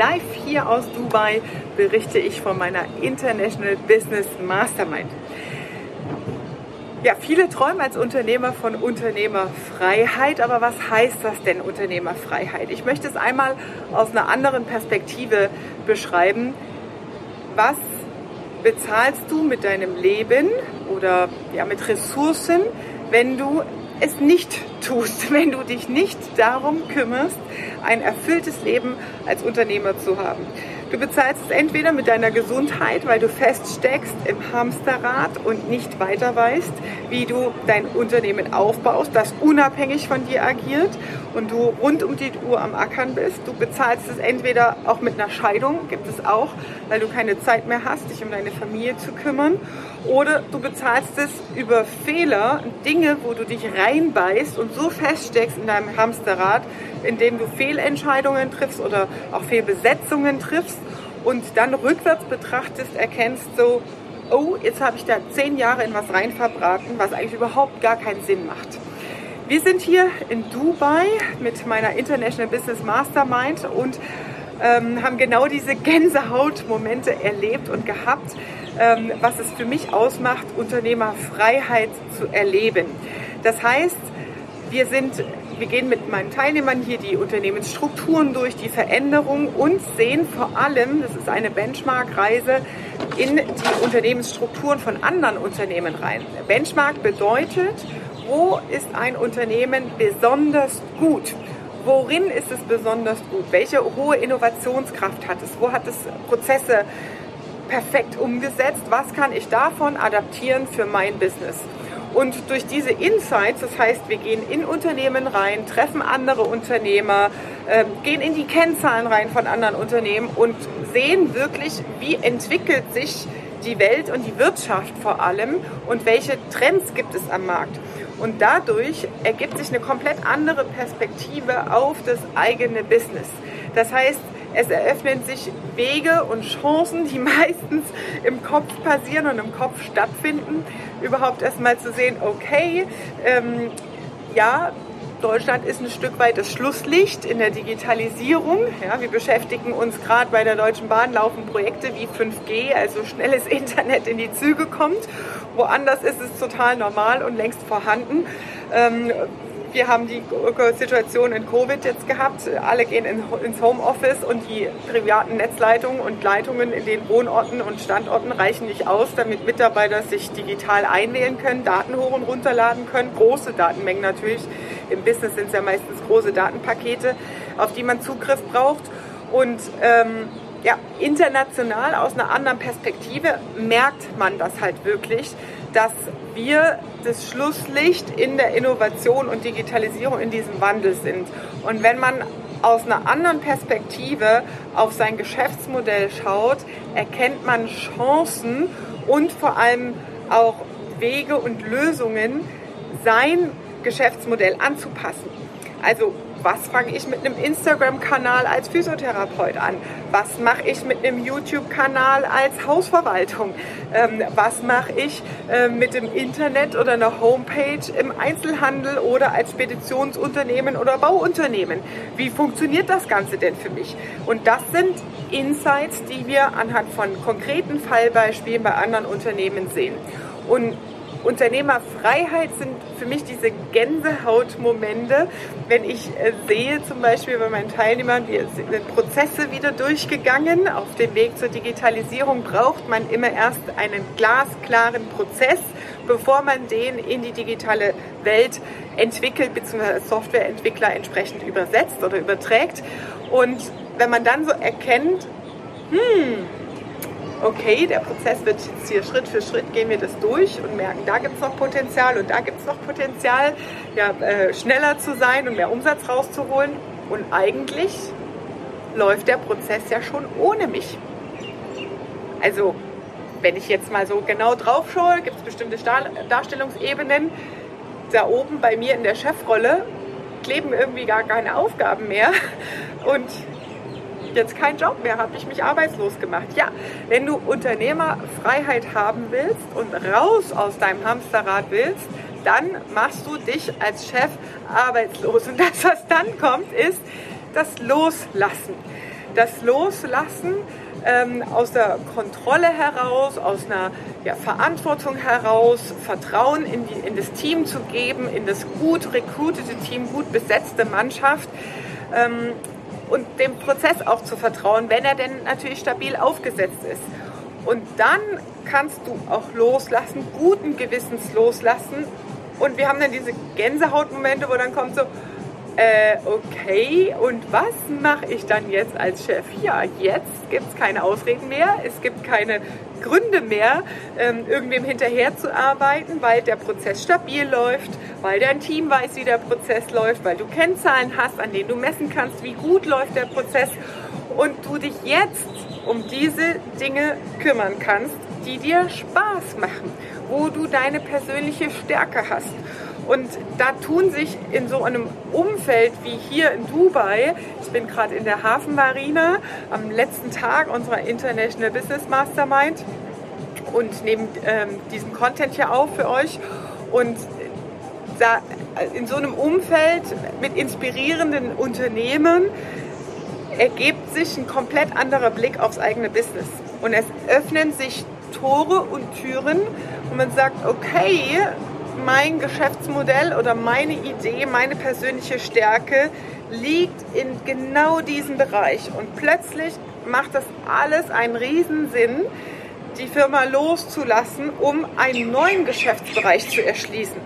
live hier aus Dubai berichte ich von meiner International Business Mastermind. Ja, viele träumen als Unternehmer von Unternehmerfreiheit, aber was heißt das denn Unternehmerfreiheit? Ich möchte es einmal aus einer anderen Perspektive beschreiben. Was bezahlst du mit deinem Leben oder ja, mit Ressourcen, wenn du es nicht tust, wenn du dich nicht darum kümmerst, ein erfülltes Leben als Unternehmer zu haben. Du bezahlst es entweder mit deiner Gesundheit, weil du feststeckst im Hamsterrad und nicht weiter weißt, wie du dein Unternehmen aufbaust, das unabhängig von dir agiert und du rund um die Uhr am Ackern bist. Du bezahlst es entweder auch mit einer Scheidung, gibt es auch, weil du keine Zeit mehr hast, dich um deine Familie zu kümmern. Oder du bezahlst es über Fehler, Dinge, wo du dich reinbeißt und so feststeckst in deinem Hamsterrad, indem du Fehlentscheidungen triffst oder auch Fehlbesetzungen triffst und dann rückwärts betrachtest, erkennst so, oh, jetzt habe ich da zehn Jahre in was rein verbraten, was eigentlich überhaupt gar keinen Sinn macht. Wir sind hier in Dubai mit meiner International Business Mastermind und ähm, haben genau diese Gänsehautmomente erlebt und gehabt, ähm, was es für mich ausmacht, Unternehmerfreiheit zu erleben. Das heißt, wir sind wir gehen mit meinen Teilnehmern hier die Unternehmensstrukturen durch, die Veränderung und sehen vor allem, das ist eine Benchmark-Reise, in die Unternehmensstrukturen von anderen Unternehmen rein. Benchmark bedeutet, wo ist ein Unternehmen besonders gut? Worin ist es besonders gut? Welche hohe Innovationskraft hat es? Wo hat es Prozesse perfekt umgesetzt? Was kann ich davon adaptieren für mein Business? Und durch diese Insights, das heißt, wir gehen in Unternehmen rein, treffen andere Unternehmer, äh, gehen in die Kennzahlen rein von anderen Unternehmen und sehen wirklich, wie entwickelt sich die Welt und die Wirtschaft vor allem und welche Trends gibt es am Markt. Und dadurch ergibt sich eine komplett andere Perspektive auf das eigene Business. Das heißt, es eröffnen sich Wege und Chancen, die meistens im Kopf passieren und im Kopf stattfinden, überhaupt erstmal zu sehen, okay, ähm, ja, Deutschland ist ein Stück weit das Schlusslicht in der Digitalisierung. Ja, wir beschäftigen uns gerade bei der Deutschen Bahn, laufen Projekte wie 5G, also schnelles Internet in die Züge kommt. Woanders ist es total normal und längst vorhanden. Ähm, wir haben die Situation in Covid jetzt gehabt. Alle gehen ins Homeoffice und die privaten Netzleitungen und Leitungen in den Wohnorten und Standorten reichen nicht aus, damit Mitarbeiter sich digital einwählen können, Daten hoch und runterladen können. Große Datenmengen natürlich. Im Business sind es ja meistens große Datenpakete, auf die man Zugriff braucht. Und ähm, ja, international aus einer anderen Perspektive merkt man das halt wirklich, dass wir das Schlusslicht in der Innovation und Digitalisierung in diesem Wandel sind. Und wenn man aus einer anderen Perspektive auf sein Geschäftsmodell schaut, erkennt man Chancen und vor allem auch Wege und Lösungen, sein Geschäftsmodell anzupassen. Also was fange ich mit einem Instagram-Kanal als Physiotherapeut an? Was mache ich mit einem YouTube-Kanal als Hausverwaltung? Ähm, was mache ich äh, mit dem Internet oder einer Homepage im Einzelhandel oder als Speditionsunternehmen oder Bauunternehmen? Wie funktioniert das Ganze denn für mich? Und das sind Insights, die wir anhand von konkreten Fallbeispielen bei anderen Unternehmen sehen. Und Unternehmerfreiheit sind für mich diese Gänsehautmomente, wenn ich äh, sehe zum Beispiel bei meinen Teilnehmern, wir sind Prozesse wieder durchgegangen. Auf dem Weg zur Digitalisierung braucht man immer erst einen glasklaren Prozess, bevor man den in die digitale Welt entwickelt bzw. Softwareentwickler entsprechend übersetzt oder überträgt. Und wenn man dann so erkennt, hm, okay, der Prozess wird jetzt hier Schritt für Schritt gehen wir das durch und merken, da gibt es noch Potenzial und da gibt es noch Potenzial, ja, äh, schneller zu sein und mehr Umsatz rauszuholen. Und eigentlich läuft der Prozess ja schon ohne mich. Also, wenn ich jetzt mal so genau drauf schaue, gibt es bestimmte Darstellungsebenen. Da oben bei mir in der Chefrolle kleben irgendwie gar keine Aufgaben mehr. Und jetzt keinen Job mehr, habe ich mich arbeitslos gemacht. Ja, wenn du Unternehmerfreiheit haben willst und raus aus deinem Hamsterrad willst, dann machst du dich als Chef arbeitslos. Und das, was dann kommt, ist das Loslassen. das Loslassen ähm, aus der Kontrolle heraus, aus einer ja, Verantwortung heraus, Vertrauen in, die, in das Team zu geben, in das gut recruitete Team, gut besetzte Mannschaft. Ähm, und dem Prozess auch zu vertrauen, wenn er denn natürlich stabil aufgesetzt ist. Und dann kannst du auch loslassen, guten Gewissens loslassen. Und wir haben dann diese Gänsehautmomente, wo dann kommt so, äh, okay, und was mache ich dann jetzt als Chef? Ja, jetzt gibt es keine Ausreden mehr, es gibt keine Gründe mehr, ähm, irgendwem hinterherzuarbeiten, weil der Prozess stabil läuft, weil dein Team weiß, wie der Prozess läuft, weil du Kennzahlen hast, an denen du messen kannst, wie gut läuft der Prozess und du dich jetzt um diese Dinge kümmern kannst, die dir Spaß machen, wo du deine persönliche Stärke hast. Und da tun sich in so einem Umfeld wie hier in Dubai, ich bin gerade in der Hafenmarina am letzten Tag unserer International Business Mastermind und nehme ähm, diesen Content hier auf für euch. Und da, in so einem Umfeld mit inspirierenden Unternehmen ergibt sich ein komplett anderer Blick aufs eigene Business. Und es öffnen sich Tore und Türen und man sagt, okay, mein Geschäftsmodell oder meine Idee, meine persönliche Stärke liegt in genau diesem Bereich. Und plötzlich macht das alles einen Riesensinn, die Firma loszulassen, um einen neuen Geschäftsbereich zu erschließen,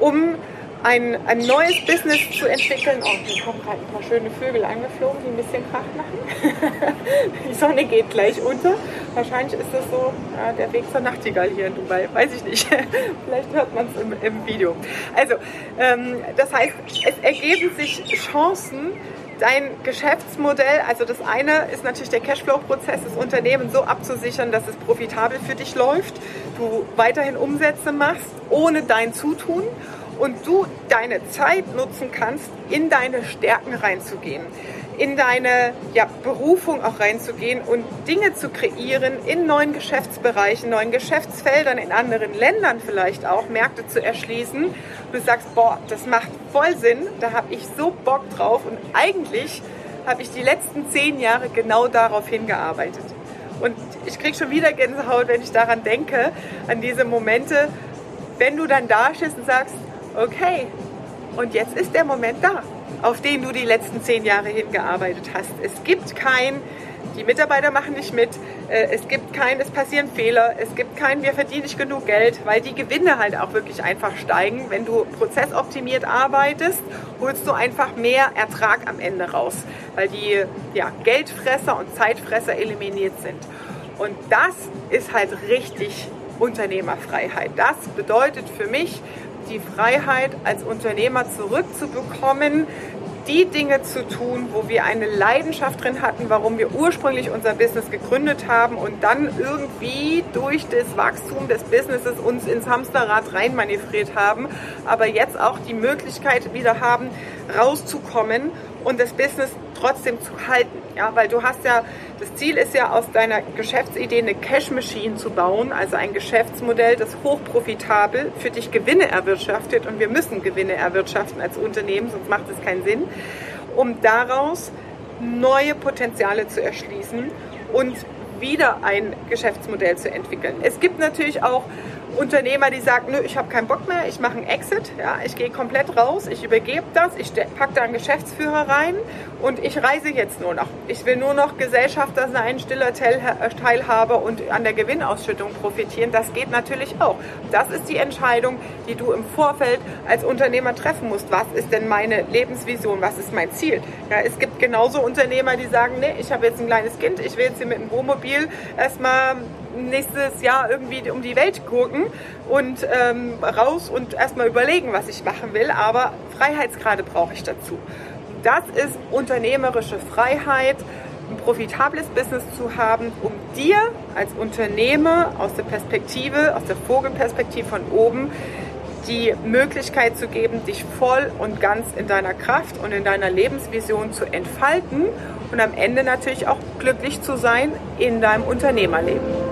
um ein, ein neues Business zu entwickeln. Oh, hier kommen gerade ein paar schöne Vögel angeflogen, die ein bisschen Krach machen. die Sonne geht gleich unter. Wahrscheinlich ist das so ja, der Weg zur Nachtigall hier in Dubai. Weiß ich nicht. Vielleicht hört man es im, im, Video. Also, ähm, das heißt, es ergeben sich Chancen, dein Geschäftsmodell, also das eine ist natürlich der Cashflow-Prozess des Unternehmens so abzusichern, dass es profitabel für dich läuft, du weiterhin Umsätze machst, ohne dein Zutun und du deine Zeit nutzen kannst, in deine Stärken reinzugehen, in deine ja, Berufung auch reinzugehen und Dinge zu kreieren in neuen Geschäftsbereichen, neuen Geschäftsfeldern, in anderen Ländern vielleicht auch, Märkte zu erschließen. Du sagst, boah, das macht voll Sinn, da habe ich so Bock drauf und eigentlich habe ich die letzten zehn Jahre genau darauf hingearbeitet. Und ich kriege schon wieder Gänsehaut, wenn ich daran denke, an diese Momente, wenn du dann da stehst und sagst, okay, und jetzt ist der Moment da, auf den du die letzten zehn Jahre hingearbeitet hast. Es gibt kein, die Mitarbeiter machen nicht mit, äh, es gibt kein, es passieren Fehler, es gibt kein, wir verdienen nicht genug Geld, weil die Gewinne halt auch wirklich einfach steigen. Wenn du prozessoptimiert arbeitest, holst du einfach mehr Ertrag am Ende raus, weil die ja, Geldfresser und Zeitfresser eliminiert sind. Und das ist halt richtig Unternehmerfreiheit. Das bedeutet für mich, die Freiheit als Unternehmer zurückzubekommen, die Dinge zu tun, wo wir eine Leidenschaft drin hatten, warum wir ursprünglich unser Business gegründet haben und dann irgendwie durch das Wachstum des Businesses uns ins Hamsterrad reinmanövriert haben, aber jetzt auch die Möglichkeit wieder haben, rauszukommen und das Business trotzdem zu halten. Ja, weil du hast ja, das Ziel ist ja aus deiner Geschäftsidee eine Cash Machine zu bauen, also ein Geschäftsmodell, das hochprofitabel für dich Gewinne erwirtschaftet und wir müssen Gewinne erwirtschaften als Unternehmen, sonst macht es keinen Sinn, um daraus neue Potenziale zu erschließen und wieder ein Geschäftsmodell zu entwickeln. Es gibt natürlich auch Unternehmer, die sagen, nö, ich habe keinen Bock mehr, ich mache einen Exit, ja, ich gehe komplett raus, ich übergebe das, ich packe da einen Geschäftsführer rein und ich reise jetzt nur noch. Ich will nur noch Gesellschafter sein, stiller Teilhaber und an der Gewinnausschüttung profitieren. Das geht natürlich auch. Das ist die Entscheidung, die du im Vorfeld als Unternehmer treffen musst. Was ist denn meine Lebensvision? Was ist mein Ziel? Ja, es gibt genauso Unternehmer, die sagen, nee, ich habe jetzt ein kleines Kind, ich will jetzt hier mit dem Wohnmobil erstmal nächstes Jahr irgendwie um die Welt gucken und ähm, raus und erstmal überlegen, was ich machen will. Aber Freiheitsgrade brauche ich dazu. Das ist unternehmerische Freiheit, ein profitables Business zu haben, um dir als Unternehmer aus der Perspektive, aus der Vogelperspektive von oben, die Möglichkeit zu geben, dich voll und ganz in deiner Kraft und in deiner Lebensvision zu entfalten und am Ende natürlich auch glücklich zu sein in deinem Unternehmerleben.